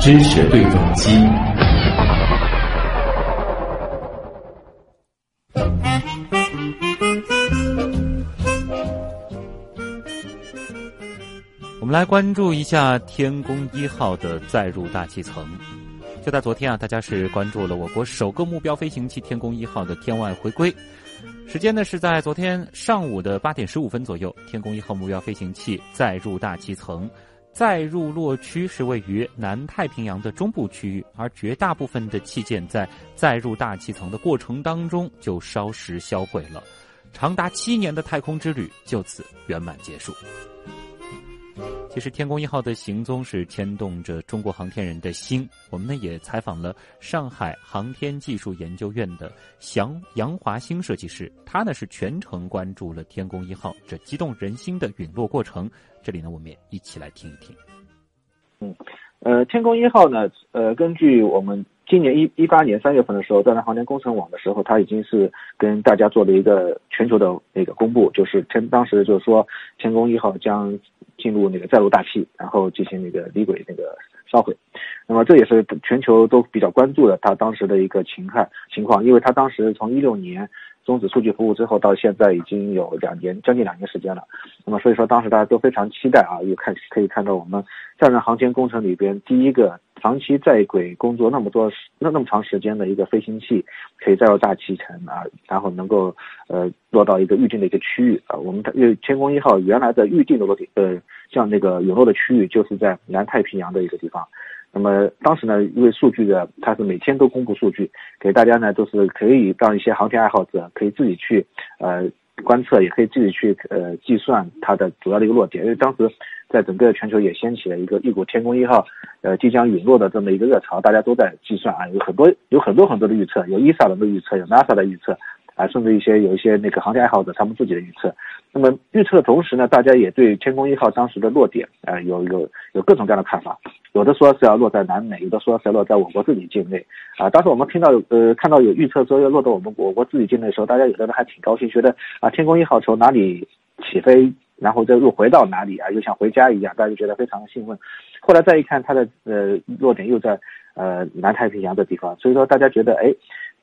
知识对撞机。我们来关注一下天宫一号的载入大气层。就在昨天啊，大家是关注了我国首个目标飞行器天宫一号的天外回归。时间呢是在昨天上午的八点十五分左右，天宫一号目标飞行器载入大气层。载入落区是位于南太平洋的中部区域，而绝大部分的器件在载入大气层的过程当中就烧蚀销毁了，长达七年的太空之旅就此圆满结束。其实，天宫一号的行踪是牵动着中国航天人的心。我们呢也采访了上海航天技术研究院的杨杨华兴设计师，他呢是全程关注了天宫一号这激动人心的陨落过程。这里呢，我们也一起来听一听。嗯，呃，天宫一号呢，呃，根据我们今年一一八年三月份的时候，在航天工程网的时候，他已经是跟大家做了一个全球的那个公布，就是天当时就是说天宫一号将。进入那个载入大气，然后进行那个离轨那个烧毁，那么这也是全球都比较关注的他当时的一个情况情况，因为他当时从一六年终止数据服务之后，到现在已经有两年将近两年时间了，那么所以说当时大家都非常期待啊，又看可以看到我们载人航天工程里边第一个。长期在轨工作那么多那那么长时间的一个飞行器，可以载入大气层啊，然后能够呃落到一个预定的一个区域啊。我们的天宫一号原来的预定的落地呃，像那个陨落的区域就是在南太平洋的一个地方。那么当时呢，因为数据的它是每天都公布数据给大家呢，都是可以让一些航天爱好者可以自己去呃。观测也可以自己去呃计算它的主要的一个落点，因为当时在整个全球也掀起了一个一股天宫一号呃即将陨落的这么一个热潮，大家都在计算啊，有很多有很多很多的预测，有 ESA 的预测，有 NASA 的预测。啊，甚至一些有一些那个航天爱好者他们自己的预测，那么预测的同时呢，大家也对天宫一号当时的落点啊有有有各种各样的看法，有的说是要落在南美，有的说是要落在我国自己境内啊。当时我们听到呃看到有预测说要落到我们我国自己境内的时候，大家有的人还挺高兴，觉得啊天宫一号从哪里起飞，然后再又回到哪里啊，又像回家一样，大家就觉得非常的兴奋。后来再一看，它的呃落点又在呃南太平洋的地方，所以说大家觉得哎。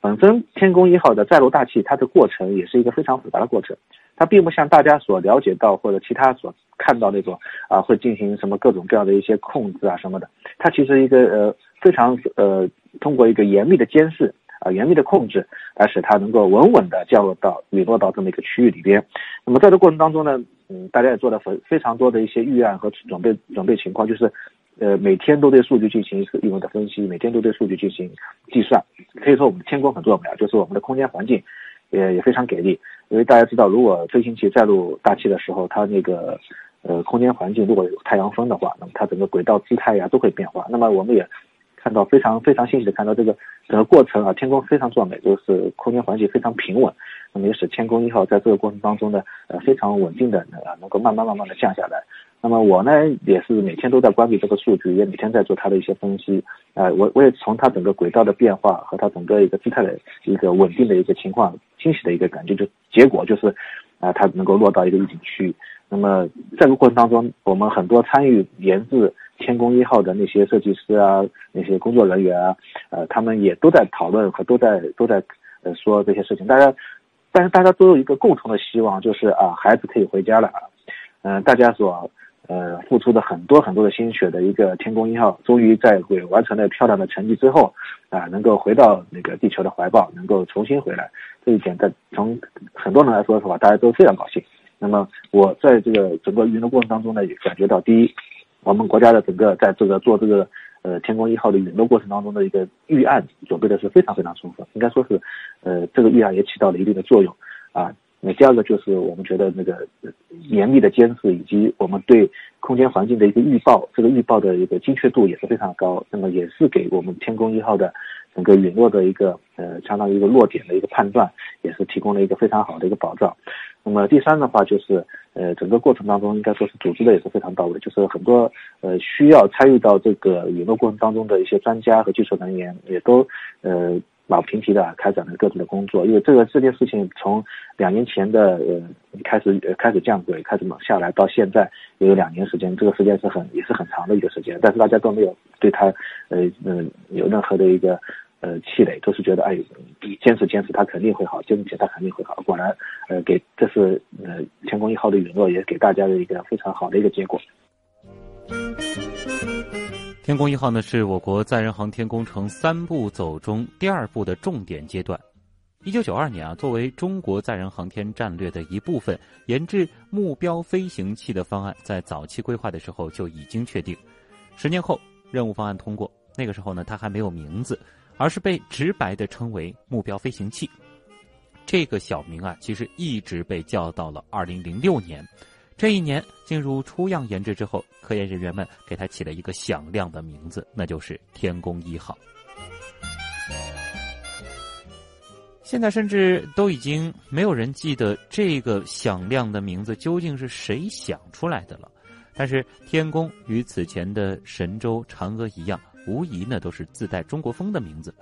本身天宫一号的载入大气，它的过程也是一个非常复杂的过程，它并不像大家所了解到或者其他所看到那种啊会进行什么各种各样的一些控制啊什么的，它其实一个呃非常呃通过一个严密的监视啊严密的控制，来使它能够稳稳的降落到陨落到这么一个区域里边。那么在这过程当中呢，嗯，大家也做了非非常多的一些预案和准备准备情况，就是。呃，每天都对数据进行一次一轮的分析，每天都对数据进行计算。可以说，我们的天宫很重要，就是我们的空间环境也也非常给力。因为大家知道，如果飞行器载入大气的时候，它那个呃空间环境如果有太阳风的话，那么它整个轨道姿态呀都会变化。那么我们也看到非常非常欣喜的看到这个整个过程啊，天宫非常壮美，就是空间环境非常平稳。那么也使天宫一号在这个过程当中呢，呃非常稳定的呃能够慢慢慢慢的降下来。那么我呢，也是每天都在关注这个数据，也每天在做它的一些分析。呃，我我也从它整个轨道的变化和它整个一个姿态的一个稳定的一个情况，惊喜的一个感觉，就结果就是，啊，它能够落到一个预警区域。那么在这个过程当中，我们很多参与研制天宫一号的那些设计师啊，那些工作人员啊，呃，他们也都在讨论和都在都在呃说这些事情。大家，但是大家都有一个共同的希望，就是啊，孩子可以回家了啊。嗯，大家所。呃，付出的很多很多的心血的一个天宫一号，终于在会完成了漂亮的成绩之后，啊，能够回到那个地球的怀抱，能够重新回来，这一点在从很多人来说的话，大家都非常高兴。那么我在这个整个运动过程当中呢，也感觉到，第一，我们国家的整个在这个做这个呃天宫一号的陨落过程当中的一个预案准备的是非常非常充分，应该说是，呃，这个预案也起到了一定的作用，啊。那第二个就是我们觉得那个严密的监视以及我们对空间环境的一个预报，这个预报的一个精确度也是非常高。那么也是给我们天宫一号的整个陨落的一个呃相当于一个落点的一个判断，也是提供了一个非常好的一个保障。那么第三的话就是呃整个过程当中应该说是组织的也是非常到位，就是很多呃需要参与到这个陨落过程当中的一些专家和技术人员也都呃。马不停蹄的开展了各自的工作。因为这个这件事情从两年前的呃开始呃开始降轨，开始往下来，到现在也有两年时间，这个时间是很也是很长的一个时间。但是大家都没有对他呃嗯有任何的一个呃气馁，都是觉得哎，坚持坚持，他肯定会好，坚持坚持他肯定会好。果然呃给这是呃天宫一号的陨落，也给大家的一个非常好的一个结果。天宫一号呢，是我国载人航天工程三步走中第二步的重点阶段。一九九二年啊，作为中国载人航天战略的一部分，研制目标飞行器的方案在早期规划的时候就已经确定。十年后，任务方案通过，那个时候呢，它还没有名字，而是被直白的称为目标飞行器。这个小名啊，其实一直被叫到了二零零六年。这一年进入初样研制之后，科研人员们给它起了一个响亮的名字，那就是天宫一号。现在甚至都已经没有人记得这个响亮的名字究竟是谁想出来的了。但是天宫与此前的神舟、嫦娥一样，无疑呢都是自带中国风的名字。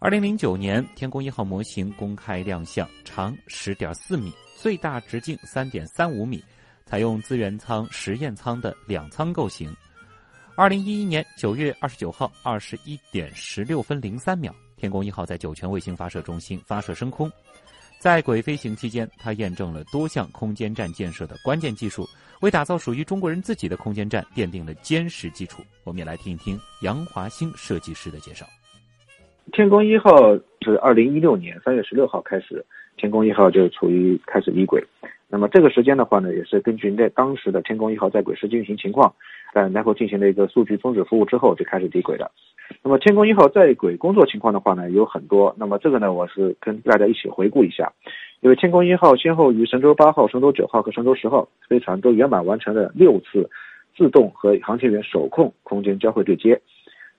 二零零九年，天宫一号模型公开亮相，长十点四米，最大直径三点三五米。采用资源舱、实验舱的两舱构型。二零一一年九月二十九号二十一点十六分零三秒，天宫一号在酒泉卫星发射中心发射升空。在轨飞行期间，它验证了多项空间站建设的关键技术，为打造属于中国人自己的空间站奠定了坚实基础。我们也来听一听杨华兴设计师的介绍。天宫一号是二零一六年三月十六号开始，天宫一号就处于开始离轨。那么这个时间的话呢，也是根据那当时的天宫一号在轨实际运行情况，呃，然后进行了一个数据终止服务之后就开始离轨了。那么天宫一号在轨工作情况的话呢，有很多。那么这个呢，我是跟大家一起回顾一下，因为天宫一号先后于神舟八号、神舟九号和神舟十号飞船都圆满完成了六次自动和航天员手控空间交会对接。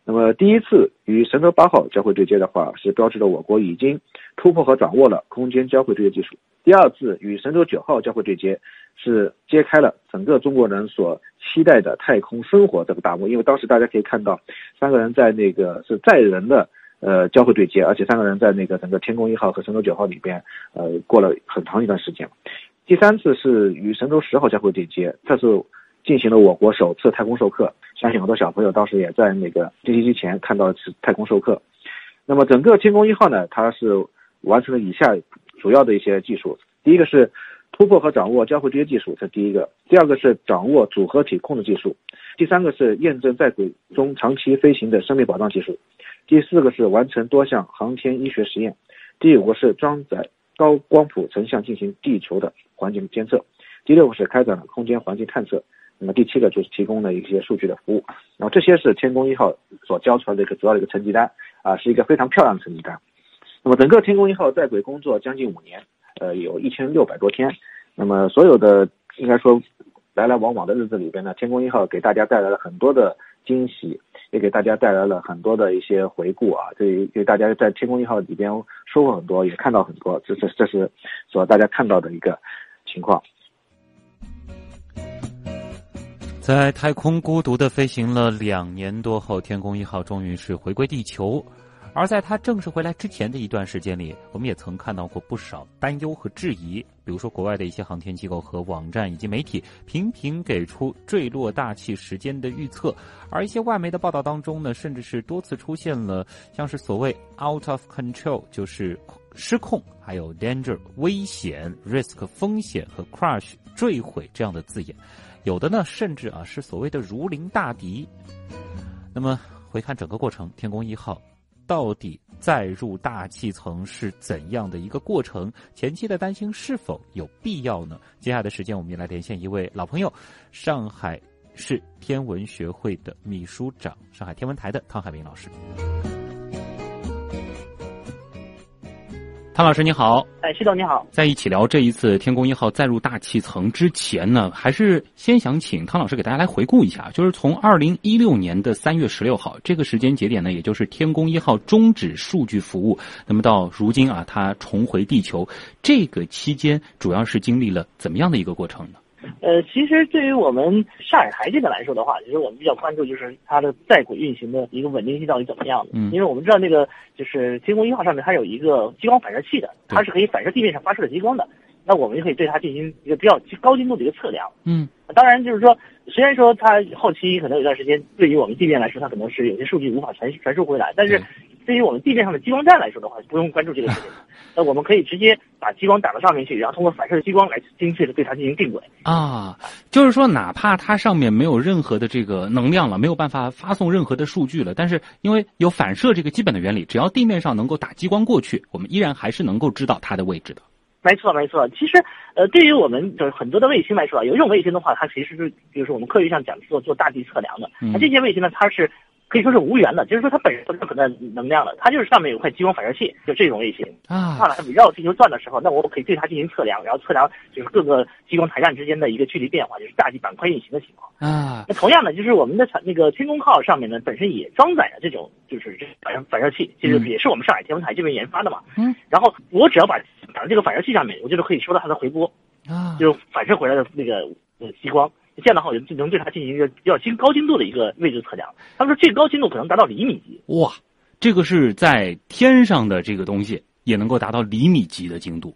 那么第一次与神舟八号交会对接的话，是标志着我国已经突破和掌握了空间交会对接技术。第二次与神舟九号交会对接，是揭开了整个中国人所期待的太空生活这个大幕。因为当时大家可以看到，三个人在那个是载人的呃交会对接，而且三个人在那个整个天宫一号和神舟九号里边呃过了很长一段时间。第三次是与神舟十号交会对接，这是进行了我国首次太空授课。相信很多小朋友当时也在那个电视机前看到是太空授课。那么整个天宫一号呢，它是完成了以下主要的一些技术。第一个是突破和掌握交会对接技术，这第一个；第二个是掌握组合体控制技术；第三个是验证在轨中长期飞行的生命保障技术；第四个是完成多项航天医学实验；第五个是装载高光谱成像进行地球的环境监测；第六个是开展了空间环境探测。那么第七个就是提供了一些数据的服务，然后这些是天宫一号所交出来的一个主要的一个成绩单啊，是一个非常漂亮的成绩单。那么整个天宫一号在轨工作将近五年，呃，有一千六百多天。那么所有的应该说来来往往的日子里边呢，天宫一号给大家带来了很多的惊喜，也给大家带来了很多的一些回顾啊，这给大家在天宫一号里边收获很多，也看到很多，这这这是所大家看到的一个情况。在太空孤独的飞行了两年多后，天宫一号终于是回归地球。而在它正式回来之前的一段时间里，我们也曾看到过不少担忧和质疑。比如说，国外的一些航天机构和网站以及媒体频频给出坠落大气时间的预测，而一些外媒的报道当中呢，甚至是多次出现了像是所谓 “out of control”，就是失控，还有 “danger” 危险、“risk” 风险和 “crash” 坠毁这样的字眼。有的呢，甚至啊是所谓的如临大敌。那么回看整个过程，天宫一号到底载入大气层是怎样的一个过程？前期的担心是否有必要呢？接下来的时间，我们也来连线一位老朋友，上海市天文学会的秘书长，上海天文台的汤海明老师。汤老师你好，哎，徐总你好，在一起聊这一次天宫一号载入大气层之前呢，还是先想请汤老师给大家来回顾一下，就是从二零一六年的三月十六号这个时间节点呢，也就是天宫一号终止数据服务，那么到如今啊，它重回地球，这个期间主要是经历了怎么样的一个过程呢？呃，其实对于我们上海台这边来说的话，其实我们比较关注就是它的在轨运行的一个稳定性到底怎么样的。嗯因为我们知道那个就是天宫一号上面它有一个激光反射器的，它是可以反射地面上发射的激光的。那我们就可以对它进行一个比较高精度的一个测量。嗯当然，就是说，虽然说它后期可能有段时间对于我们地面来说，它可能是有些数据无法传传输回来，但是对对于我们地面上的激光站来说的话，不用关注这个事情。那我们可以直接把激光打到上面去，然后通过反射的激光来精确的对它进行定轨。啊，就是说，哪怕它上面没有任何的这个能量了，没有办法发送任何的数据了，但是因为有反射这个基本的原理，只要地面上能够打激光过去，我们依然还是能够知道它的位置的。没错，没错。其实，呃，对于我们就是很多的卫星来说啊，有一种卫星的话，它其实是比如说我们科学上讲做做大地测量的。嗯那这些卫星呢，它是可以说是无源的，就是说它本身不是可能能量的，它就是上面有块激光反射器，就这种类型。啊它它围绕地球转的时候，那我可以对它进行测量，然后测量就是各个激光台站之间的一个距离变化，就是大地板块运行的情况。啊那同样的，就是我们的产那个天宫号上面呢，本身也装载了这种就是这反射反射器，这就是嗯也是我们上海天文台这边研发的嘛。嗯。然后我只要把打到这个反射器上面，我就是可以收到它的回波，啊就是反射回来的那个呃激光。这样的话，我就能对它进行一个比较精高精度的一个位置测量。他们说最高精度可能达到厘米级。哇，这个是在天上的这个东西也能够达到厘米级的精度。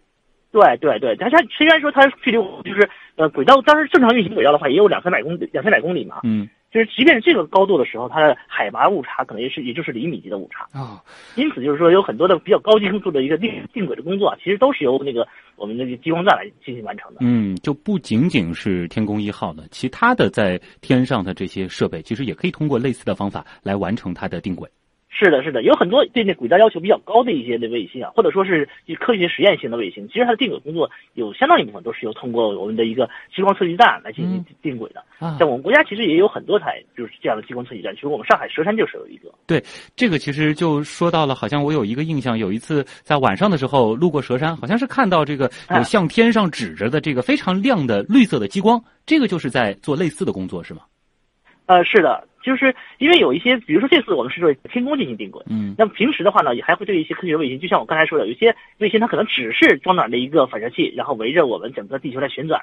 对对对，它它虽然说它距离就是呃轨道，当时正常运行轨道的话，也有两三百公里两三百公里嘛。嗯就是即便是这个高度的时候，它的海拔误差可能也是也就是厘米级的误差。啊因此就是说有很多的比较高精度的一个定定轨的工作啊，其实都是由那个我们那个激光站来进行完成的。嗯，就不仅仅是天宫一号的，其他的在天上的这些设备，其实也可以通过类似的方法来完成它的定轨。是的，是的，有很多对那轨道要求比较高的一些的卫星啊，或者说是以科学实验性的卫星，其实它的定轨工作有相当一部分都是由通过我们的一个激光测距站来进行定轨的。啊像我们国家其实也有很多台就是这样的激光测距站，其实我们上海佘山就是有一个。对这个其实就说到了，好像我有一个印象，有一次在晚上的时候路过佘山，好像是看到这个有啊向天上指着的这个非常亮的绿色的激光，这个就是在做类似的工作，是吗？呃，是的，就是因为有一些，比如说这次我们是对天宫进行定轨，嗯那么平时的话呢，也还会对一些科学卫星，就像我刚才说的，有些卫星它可能只是装载了一个反射器，然后围着我们整个地球来旋转，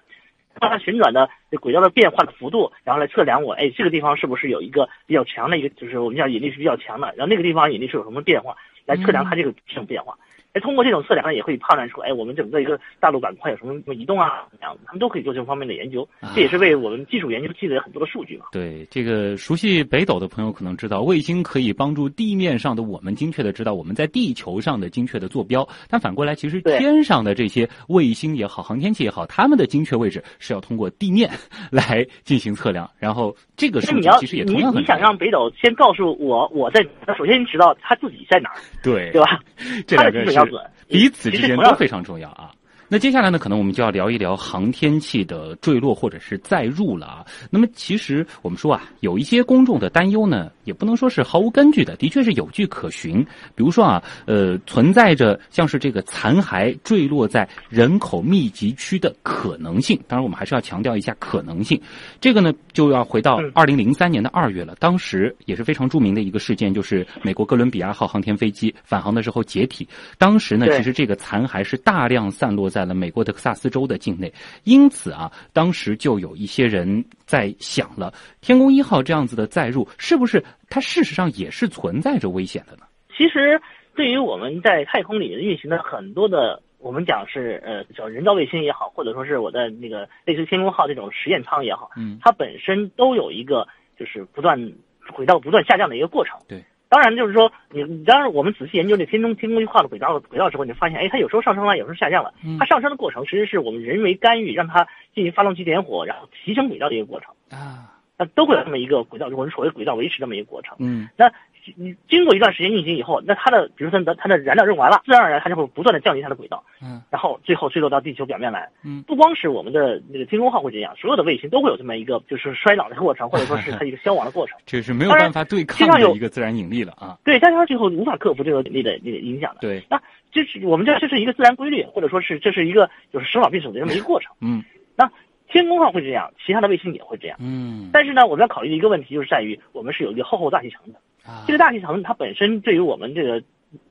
让它旋转的轨道的变化的幅度，然后来测量我，哎，这个地方是不是有一个比较强的一个，就是我们叫引力是比较强的，然后那个地方引力是有什么变化，来测量它这个这种变化。哎，通过这种测量呢，也会判断出，哎，我们整个一个大陆板块有什么什么移动啊，怎么样，他们都可以做这方面的研究，这也是为我们技术研究积累很多的数据嘛。对，这个熟悉北斗的朋友可能知道，卫星可以帮助地面上的我们精确的知道我们在地球上的精确的坐标，但反过来，其实天上的这些卫星也好，航天器也好，它们的精确位置是要通过地面 来进行测量，然后这个数据其实也同你样很重要你想让北斗先告诉我我在，那首先你知道他自己在哪儿，对对吧？这两个是对彼此之间都非常重要啊。那接下来呢，可能我们就要聊一聊航天器的坠落或者是载入了啊。那么其实我们说啊，有一些公众的担忧呢，也不能说是毫无根据的，的确是有据可循。比如说啊，呃，存在着像是这个残骸坠落在人口密集区的可能性。当然，我们还是要强调一下可能性。这个呢，就要回到嗯二零零三年的二月了，当时也是非常著名的一个事件，就是美国哥伦比亚号航天飞机返航的时候解体。当时呢，其实这个残骸是大量散落在了美国德克萨斯州的境内，因此啊，当时就有一些人在想了，天宫一号这样子的载入，是不是它事实上也是存在着危险的呢？其实对于我们在太空里运行的很多的，我们讲是呃叫人造卫星也好，或者说是我的那个类似天宫号这种实验舱也好，嗯它本身都有一个就是不断轨道不断下降的一个过程。对。当然，就是说，你你当然，我们仔细研究这天中天宫一号的轨道轨道的时候，你发现，哎，它有时候上升了，有时候下降了。嗯它上升的过程其实是我们人为干预，让它进行发动机点火，然后提升轨道的一个过程。啊，那都会有这么一个轨道，我们所谓轨道维持这么一个过程。嗯那你经过一段时间运行以后，那它的，比如说它的它的燃料用完了，自然而然它就会不断的降低它的轨道，嗯然后最后坠落到地球表面来。嗯不光是我们的那个天宫号会这样，所有的卫星都会有这么一个就是衰老的过程，或者说是它一个 消亡的过程。这是没有办法对抗的一个自然引力了啊。对，但是它最后无法克服这个引力的那个影响的。对，那这是我们这这是一个自然规律，或者说是这是一个就是生老病死的这么一个过程。嗯那天宫号会这样，其他的卫星也会这样。嗯但是呢，我们要考虑的一个问题就是在于，我们是有一个厚厚大气层的。啊这个大气层它本身对于我们这个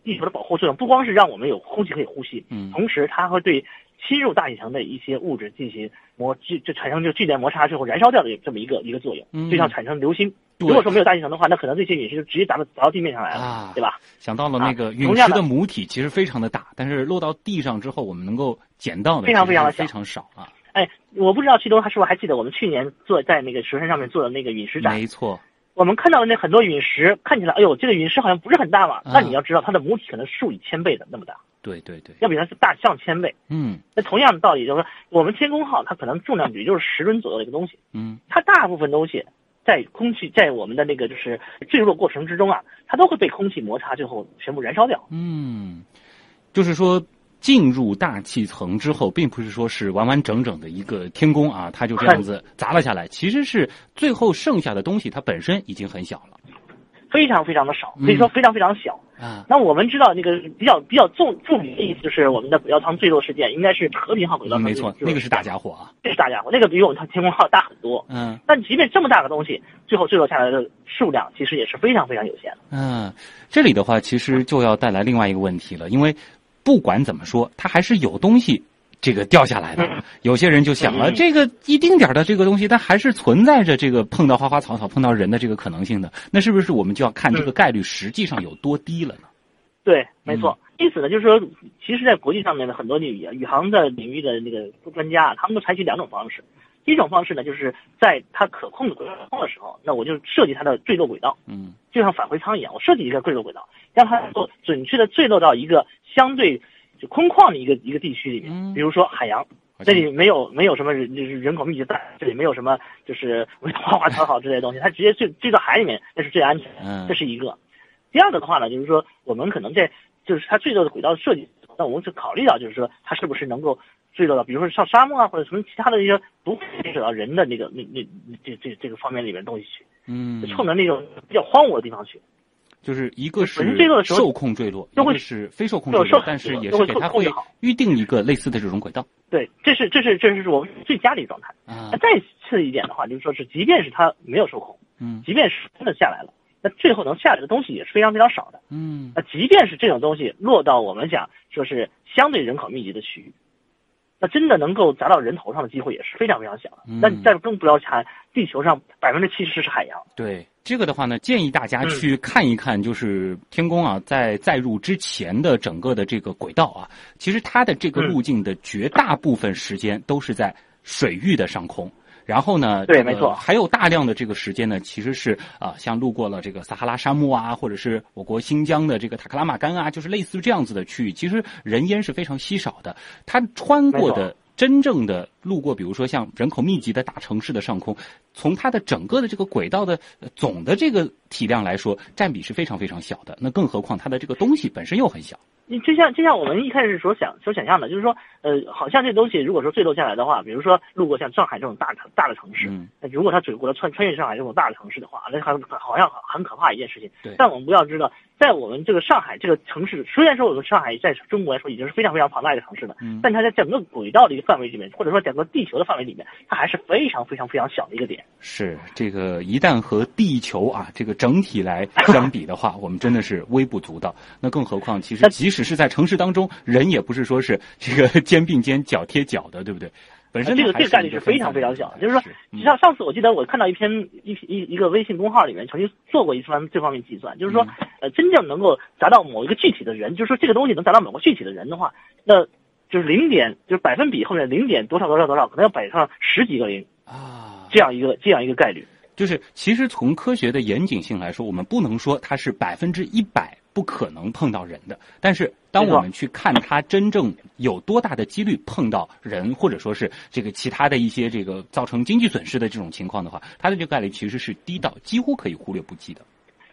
地球的保护作用，不光是让我们有空气可以呼吸，嗯同时它会对侵入大气层的一些物质进行摩就就产生就剧烈摩擦之后燃烧掉的这么一个一个作用，嗯就像产生流星。如果说没有大气层的话，那可能这些陨石就直接砸到砸到地面上来了，啊对吧？想到了那个啊陨石的母体其实非常的大，但是落到地上之后，我们能够捡到的非常非非常的非常少啊。哎，我不知道齐东他是不是还记得我们去年做在那个石山上面做的那个陨石展，没错，我们看到的那很多陨石，看起来，哎呦，这个陨石好像不是很大嘛。啊那你要知道，它的母体可能数以千倍的那么大，对对对，要比它是大上千倍。嗯那同样的道理，就是说，我们天宫号它可能重量也就是十吨左右的一个东西，嗯它大部分东西在空气在我们的那个就是坠落过程之中啊，它都会被空气摩擦，最后全部燃烧掉。嗯，就是说。进入大气层之后，并不是说是完完整整的一个天宫啊，它就这样子砸了下来。其实是最后剩下的东西，它本身已经很小了非常非常的少，嗯可以说非常非常小。啊。那我们知道那个比较比较重著名的意思就是我们的轨道舱坠落事件，应该是和平号轨道舱没错，那个是大家伙啊。这是大家伙，那个比我们天宫号大很多。嗯但即便这么大个东西，最后坠落下来的数量其实也是非常非常有限的。嗯，这里的话其实就要带来另外一个问题了，因为不管怎么说，它还是有东西这个掉下来的。嗯有些人就想了，嗯这个一丁点儿的这个东西，它还是存在着这个碰到花花草草、碰到人的这个可能性的。那是不是我们就要看这个概率实际上有多低了呢？对，没错。嗯因此呢，就是说，其实，在国际上面的很多领域啊，宇航的领域的那个专家啊，他们都采取两种方式。第一种方式呢，就是在它可控的轨道空的时候，那我就设计它的坠落轨道，嗯就像返回舱一样，我设计一个坠落轨道，让它能够准确的坠落到一个相对就空旷的一个一个地区里嗯面，比如说海洋。这里没有没有什么人就是人口密集带，这里没有什么就是花花草草之类的东西，它直接坠坠到海里面，那是最安全的。嗯这是一个。第二个的话呢，就是说我们可能在就是它坠落的轨道设计，那我们就考虑到就是说它是不是能够坠落到，比如说上沙漠啊，或者什么其他的一些不会牵扯到人的那个那那这这这个方面里面的东西去，嗯就，冲着那种比较荒芜的地方去。就是一个是本身坠落的时候受控坠落，一个是非受控坠落，但是也会是给它会预定一个类似的这种轨道对，这是这是这是我们最佳的一个状态。啊那。再次一点的话，就是说是即便是它没有受控，嗯即便是真的下来了，那最后能下来的东西也是非常非常少的。嗯那即便是这种东西落到我们讲说是相对人口密集的区域，那真的能够砸到人头上的机会也是非常非常小的。嗯那你再更不要谈地球上百分之七十是海洋，对这个的话呢，建议大家嗯。去看一看，就是天宫啊，在载入之前的整个的这个轨道啊，其实它的这个嗯。路径的绝大部分时间都是在水域的上空。然后呢，这个对没错。还有大量的这个时间呢，其实是啊、像路过了这个撒哈拉沙漠啊，或者是我国新疆的这个塔克拉玛干啊，就是类似于这样子的区域，其实人烟是非常稀少的。它穿过的真正的路过，比如说像人口密集的大城市的上空，从它的整个的这个轨道的呃总的这个体量来说，占比是非常非常小的。那更何况它的这个东西本身又很小。你就像就像我们一开始所想所想象的，就是说，呃，好像这东西如果说坠落下来的话，比如说路过像上海这种大城大的城市，嗯那如果它走过了穿穿越上海这种大的城市的话，那很好像很很可怕一件事情。对但我们不要知道，在我们这个上海这个城市，虽然说我们上海在中国来说已经是非常非常庞大一个城市了，嗯但它在整个轨道的一个范围里面，或者说整个地球的范围里面，它还是非常非常非常小的一个点。是这个，一旦和地球啊这个整体来相比的话，我们真的是微不足道。那更何况，其实那即使是在城市当中，人也不是说是这个 肩并肩、脚贴脚的，对不对？本身这个这个概率是非常非常小的，就是说，嗯像上次我记得我看到一篇一一一个微信公号里面曾经做过一番这方面计算，就是说，嗯呃，真正能够达到某一个具体的人，就是说这个东西能达到某个具体的人的话，那就是零点就是百分比后面零点多少多少多少，可能要摆上十几个零啊，这样一个这样一个概率。就是其实从科学的严谨性来说，我们不能说它是百分之一百不可能碰到人的。但是当我们去看它真正有多大的几率碰到人，或者说是这个其他的一些这个造成经济损失的这种情况的话，它的这个概率其实是低到几乎可以忽略不计的。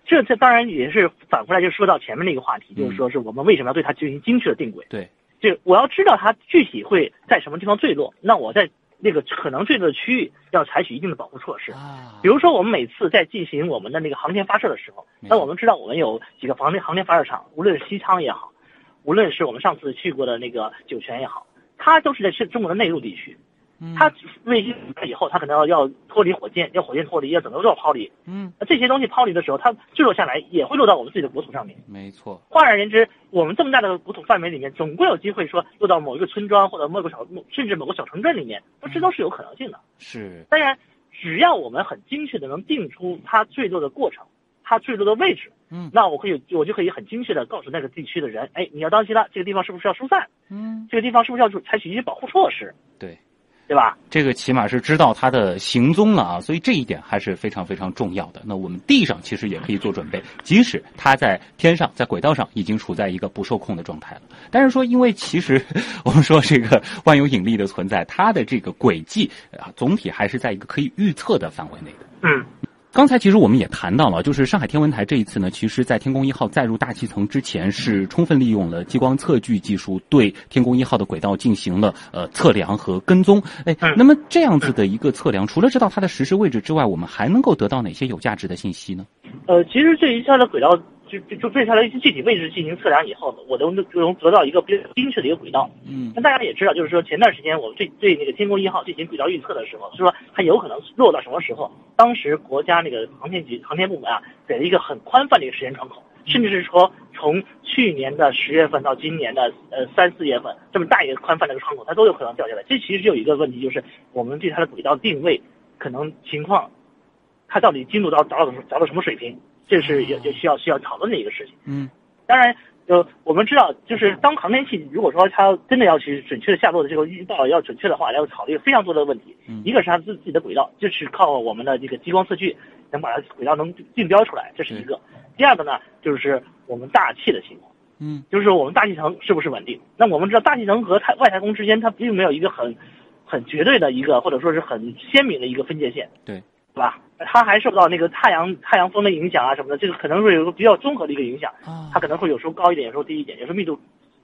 这这当然也是反过来就说到前面那个话题，嗯就是说是我们为什么要对它进行精确的定轨？对，就我要知道它具体会在什么地方坠落，那我在那个可能坠落的区域要采取一定的保护措施。啊比如说，我们每次在进行我们的那个航天发射的时候，那我们知道我们有几个航天航天发射场，无论是西昌也好，无论是我们上次去过的那个酒泉也好，它都是在是中国的内陆地区。它卫星以后，它可能要要脱离火箭，要火箭脱离，要整个要抛离。嗯，那这些东西抛离的时候，它坠落下来也会落到我们自己的国土上面。没错。换而言之，我们这么大的国土范围里面，总归有机会说落到某一个村庄或者某个小，甚至某个小城镇里面，这都是有可能性的。是。当然，只要我们很精确的能定出它坠落的过程，它坠落的位置，嗯，那我可以，我就可以很精确的告诉那个地区的人，哎，你要当心了，这个地方是不是要疏散？嗯，这个地方是不是要采取一些保护措施？对。对吧？这个起码是知道它的行踪了啊，所以这一点还是非常非常重要的。那我们地上其实也可以做准备，即使它在天上，在轨道上已经处在一个不受控的状态了。但是说，因为其实我们说这个万有引力的存在，它的这个轨迹啊，总体还是在一个可以预测的范围内的。嗯。刚才其实我们也谈到了，就是上海天文台这一次呢，其实在天宫一号载入大气层之前，是充分利用了激光测距技术，对天宫一号的轨道进行了呃测量和跟踪。哎，那么这样子的一个测量，除了知道它的实时位置之外，我们还能够得到哪些有价值的信息呢？呃，其实这一下的轨道。就就对它的一些具体位置进行测量以后呢，我能就能得到一个比较精确的一个轨道。嗯，那大家也知道，就是说前段时间我们对对那个天宫一号进行轨道预测的时候，是说它有可能落到什么时候？当时国家那个航天局航天部门啊，给了一个很宽泛的一个时间窗口，甚至是说从去年的十月份到今年的呃三四月份这么大一个宽泛的一个窗口，它都有可能掉下来。这其实就有一个问题，就是我们对它的轨道定位可能情况，它到底精度到达到达到什么水平？这是也也需要需要讨论的一个事情。嗯，当然，呃，我们知道，就是当航天器如果说它真的要去准确的下落的这个预报要准确的话，要考虑非常多的问题。嗯，一个是它自自己的轨道，就是靠我们的这个激光测距能把它轨道能定标出来，这是一个。第二个呢，就是我们大气的情况。嗯，就是我们大气层是不是稳定？那我们知道，大气层和太外太空之间，它并没有一个很很绝对的一个，或者说是很鲜明的一个分界线。对。对吧？它还受到那个太阳太阳风的影响啊什么的，这个可能会有一个比较综合的一个影响。啊，它可能会有时候高一点，有时候低一点，有时候密度，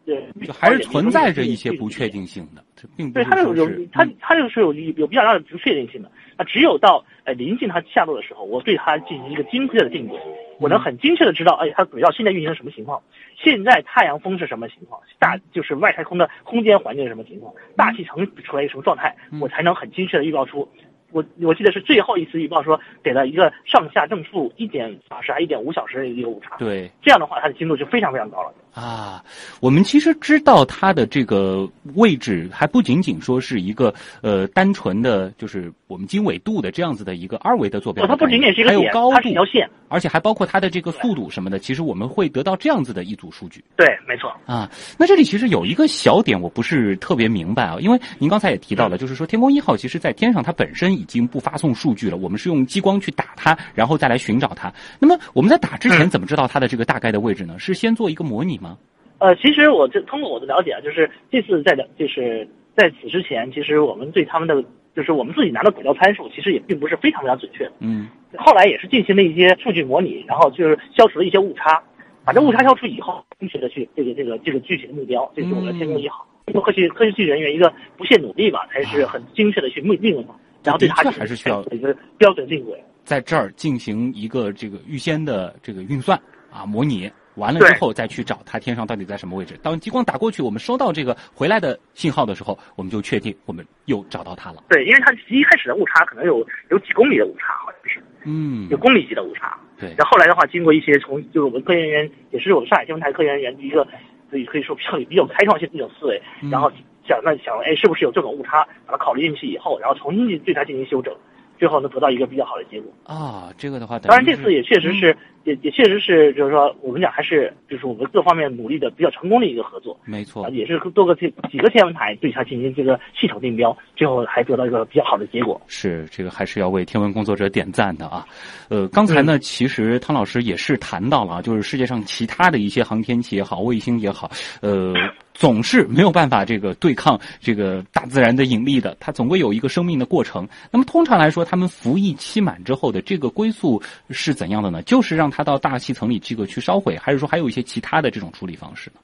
对，就还是存在着一些不确定性的。这并不对它有有它它就是有有比较大的不确定性的。那只有到呃临近它下落的时候，我对它进行一个精确的定轨，我能很精确的知道，哎，它轨道现在运行什么情况，现在太阳风是什么情况，大就是外太空的空间环境是什么情况，大气层处在一个什么状态，我才能很精确的预报出。我我记得是最后一次预报说给了一个上下正负一点小时还一点五小时的一个误差，对，这样的话它的精度就非常非常高了啊。我们其实知道它的这个位置还不仅仅说是一个呃单纯的就是我们经纬度的这样子的一个二维的坐标，它不仅仅是一个还有高度，一条线，而且还包括它的这个速度什么的。其实我们会得到这样子的一组数据。对，没错啊。那这里其实有一个小点我不是特别明白啊，因为您刚才也提到了，就是说天宫一号其实在天上它本身已经不发送数据了，我们是用激光去打它，然后再来寻找它。那么我们在打之前怎么知道它的这个大概的位置呢？是先做一个模拟吗？呃，其实我这通过我的了解啊，就是这次在的，就是在此之前，其实我们对他们的，就是我们自己拿的轨道参数，其实也并不是非常非常准确。嗯。后来也是进行了一些数据模拟，然后就是消除了一些误差，把这误差消除以后，精确的去这个这个这个具体的目标，这是我们天宫一号通过科学科学技术人员一个不懈努力吧，才是很精确的去命命用它。然后对它还是需要一个标准定轨，在这儿进行一个这个预先的这个运算啊模拟，完了之后再去找它天上到底在什么位置。当激光打过去，我们收到这个回来的信号的时候，我们就确定我们又找到它了。对，因为它一开始的误差可能有有几公里的误差，好像是，嗯，有公里级的误差。对，然后后来的话，经过一些从就是我们科研人员，也是我们上海天文台科研人员一个，可以可以说比较比较开创性的一种思维，然后想那想，哎，是不是有这种误差？把它考虑进去以后，然后重新去对它进行修整。最后能得到一个比较好的结果啊，这个的话，当然这次也确实是，也也确实是，就是说我们讲还是就是我们各方面努力的比较成功的一个合作，没错，也是多个天几个天文台对它进行这个系统定标，最后还得到一个比较好的结果。是这个还是要为天文工作者点赞的啊。呃，刚才呢，其实汤老师也是谈到了，就是世界上其他的一些航天器也好，卫星也好，呃。总是没有办法这个对抗这个大自然的引力的，它总归有一个生命的过程。那么通常来说，它们服役期满之后的这个归宿是怎样的呢？就是让它到大气层里这个去烧毁，还是说还有一些其他的这种处理方式呢？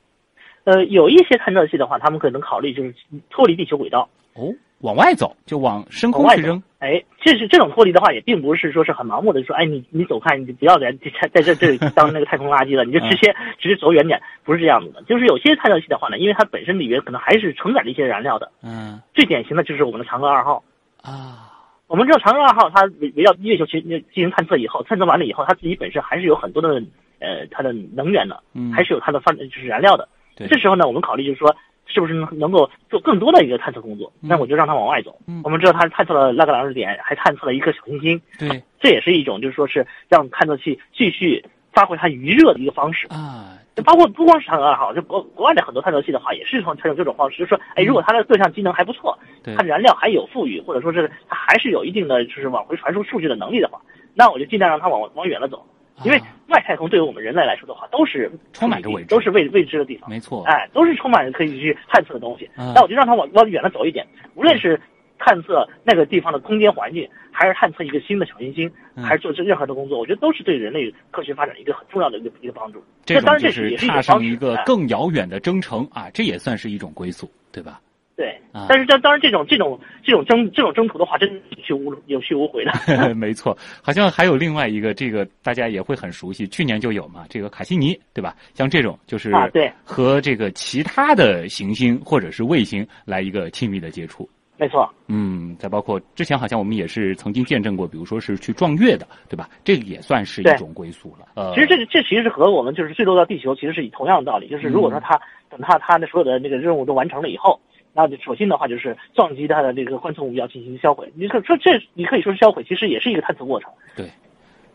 呃，有一些探测器的话，他们可能考虑就是脱离地球轨道。哦，往外走，就往深空去扔。哎，这是这种脱离的话，也并不是说是很盲目的说，哎，你你走开，你就不要在在在这这里当那个太空垃圾了，你就直接直接走远点，不是这样子的。就是有些探测器的话呢，因为它本身里面可能还是承载了一些燃料的，嗯最典型的就是我们的嫦娥二号。啊，我们知道嫦娥二号它围围绕月球去进行探测以后，探测完了以后，它自己本身还是有很多的呃它的能源的，嗯，还是有它的发就是燃料的。对这时候呢，我们考虑就是说，是不是能能够做更多的一个探测工作？嗯那我就让它往外走。嗯我们知道它探测了拉格朗日点，还探测了一颗小行星，对这也是一种就是说是让探测器继续发挥它余热的一个方式。啊，就包括不光是嫦娥二号，就国国外的很多探测器的话，也是从采用这种方式，就是说，哎，如果它的各项机能还不错，它燃料还有富裕，或者说是它还是有一定的就是往回传输数据的能力的话，那我就尽量让它往往远了走，因为啊外太空对于我们人类来说的话，都是充满着未知都是未未知的地方。没错，哎，都是充满着可以去探测的东西。嗯那我就让它往往远了走一点，无论是探测那个地方的空间环境，还是探测一个新的小行星，嗯还是做这任何的工作，我觉得都是对人类科学发展一个很重要的一个一个帮助。这当然种就是这也是一个哎更遥远的征程啊，这也算是一种归宿，对吧？对啊，但是这当然这种这种这种征这种征途的话，真的有去无有去无回的。没错，好像还有另外一个，这个大家也会很熟悉，去年就有嘛，这个卡西尼，对吧？像这种就是啊对和这个其他的行星或者是卫星来一个亲密的接触。没错，嗯，再包括之前好像我们也是曾经见证过，比如说是去撞月的，对吧？这个也算是一种归宿了。呃，其实这这其实是和我们就是坠落到地球其实是以同样的道理，就是如果说它等它它的所有的那个任务都完成了以后，那就首先的话就是撞击它的这个观测目标进行销毁。你可说这你可以说是销毁，其实也是一个探测过程。对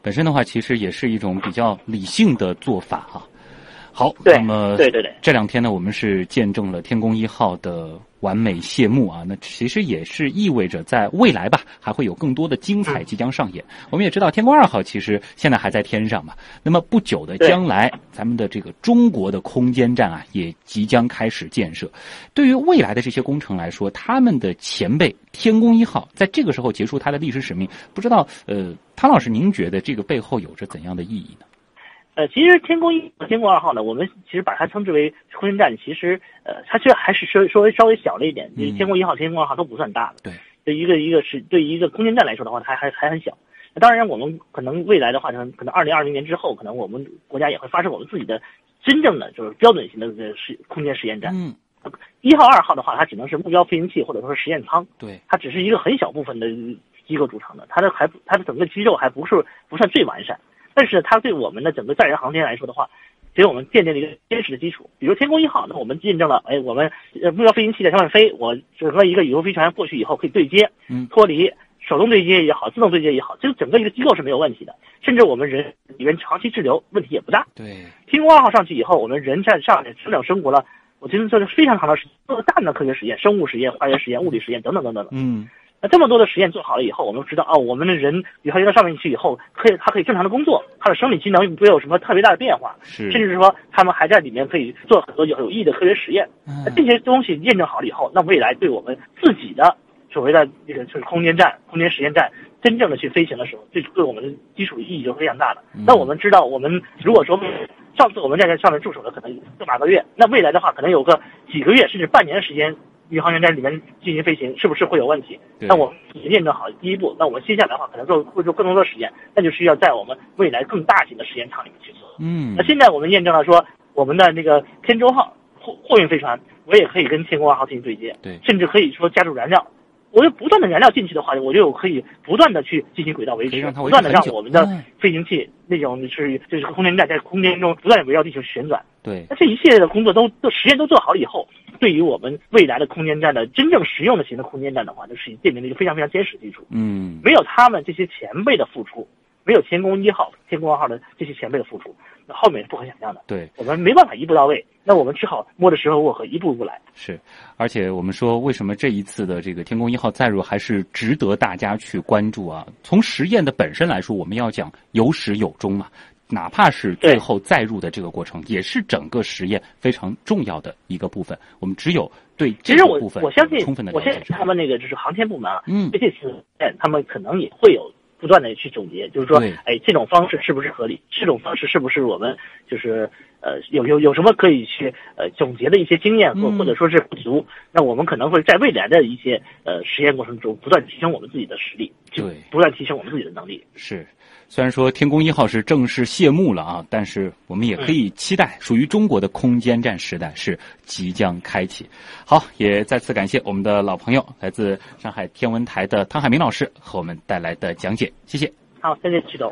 本身的话，其实也是一种比较理性的做法哈、好，那么对对对这两天呢，我们是见证了天宫一号的完美谢幕啊。那其实也是意味着在未来吧，还会有更多的精彩即将上演。我们也知道天宫二号其实现在还在天上嘛，那么不久的将来，咱们的这个中国的空间站啊，也即将开始建设。对于未来的这些工程来说，他们的前辈天宫一号在这个时候结束它的历史使命，不知道呃，汤老师您觉得这个背后有着怎样的意义呢？呃，其实天宫一和天宫二号呢，我们其实把它称之为空间站，其实呃，它其实还是稍微稍微稍微小了一点。就是天宫一号、天宫二号都不算大的。对，对一个一个是对于一个空间站来说的话，它还还还很小。那当然，我们可能未来的话，可能可能二零二零年之后，可能我们国家也会发射我们自己的真正的就是标准型的这个实空间实验站。嗯，一号、二号的话，它只能是目标飞行器或者说是实验舱，对，它只是一个很小部分的机构组成的，它的还不它的整个机构还不是不算最完善，但是它对我们的整个载人航天来说的话，给我们奠定了一个坚实的基础。比如天宫一号，那我们验证了，哎，我们呃目标飞行器在上面飞，我整个一个宇宙飞船过去以后可以对接，嗯脱离。手动对接也好，自动对接也好，这个整个一个机构是没有问题的，甚至我们人里面长期滞留问题也不大。对，天宫二号上去以后，我们人在上面整整生活了，我觉得这是非常长的时间，做了大量的科学实验、生物实验、化学实验、物理实验等等等等的。嗯，那这么多的实验做好了以后，我们知道哦，我们的人宇航员到上面去以后，可以他可以正常的工作，他的生理机能不会有什么特别大的变化，是，甚至是说他们还在里面可以做很多有有意义的科学实验。那嗯这些东西验证好了以后，那未来对我们自己的所谓的这个就是空间站、空间实验站，真正的去飞行的时候，对对我们的基础意义就非常大了。嗯那我们知道，我们如果说上次我们在这上面驻守了可能个把个月，那未来的话可能有个几个月甚至半年的时间，宇航员在里面进行飞行，是不是会有问题？那我们已经验证好第一步，那我们接下来的话可能做会做更多的实验，那就需要在我们未来更大型的实验场里面去做。嗯那，现在我们验证了说，我们的那个天舟号货货运飞船，我也可以跟天宫二号进行对接，对甚至可以说加入燃料。我就不断的燃料进去的话，我就可以不断的去进行轨道维持不断的让我们的嗯飞行器那种是就是空间站在空间中不断的围绕地球旋转。对，那这一系列的工作都都实验都做好了以后，对于我们未来的空间站的真正实用的型的空间站的话，就是奠定了一个非常非常坚实的基础。嗯，没有他们这些前辈的付出，没有天宫一号、天宫二号的这些前辈的付出，那后面是不可想象的。对，我们没办法一步到位，那我们只好摸着石头过河，一步一步来。是，而且我们说，为什么这一次的这个天宫一号载入还是值得大家去关注啊？从实验的本身来说，我们要讲有始有终嘛，哪怕是最后载入的这个过程，也是整个实验非常重要的一个部分。我们只有对这其实部分我相信充分的，我相信他们那个就是航天部门啊，嗯对这次实验他们可能也会有不断的去总结，就是说对，哎，这种方式是不是合理？这种方式是不是我们就是呃有有有什么可以去呃总结的一些经验或嗯或者说是不足？那我们可能会在未来的一些呃实验过程中不断提升我们自己的实力，就对不断提升我们自己的能力。是，虽然说天宫一号是正式谢幕了啊，但是我们也可以期待，属于中国的空间站时代是即将开启。好，也再次感谢我们的老朋友，来自上海天文台的汤海明老师和我们带来的讲解，谢谢。好，谢谢曲总。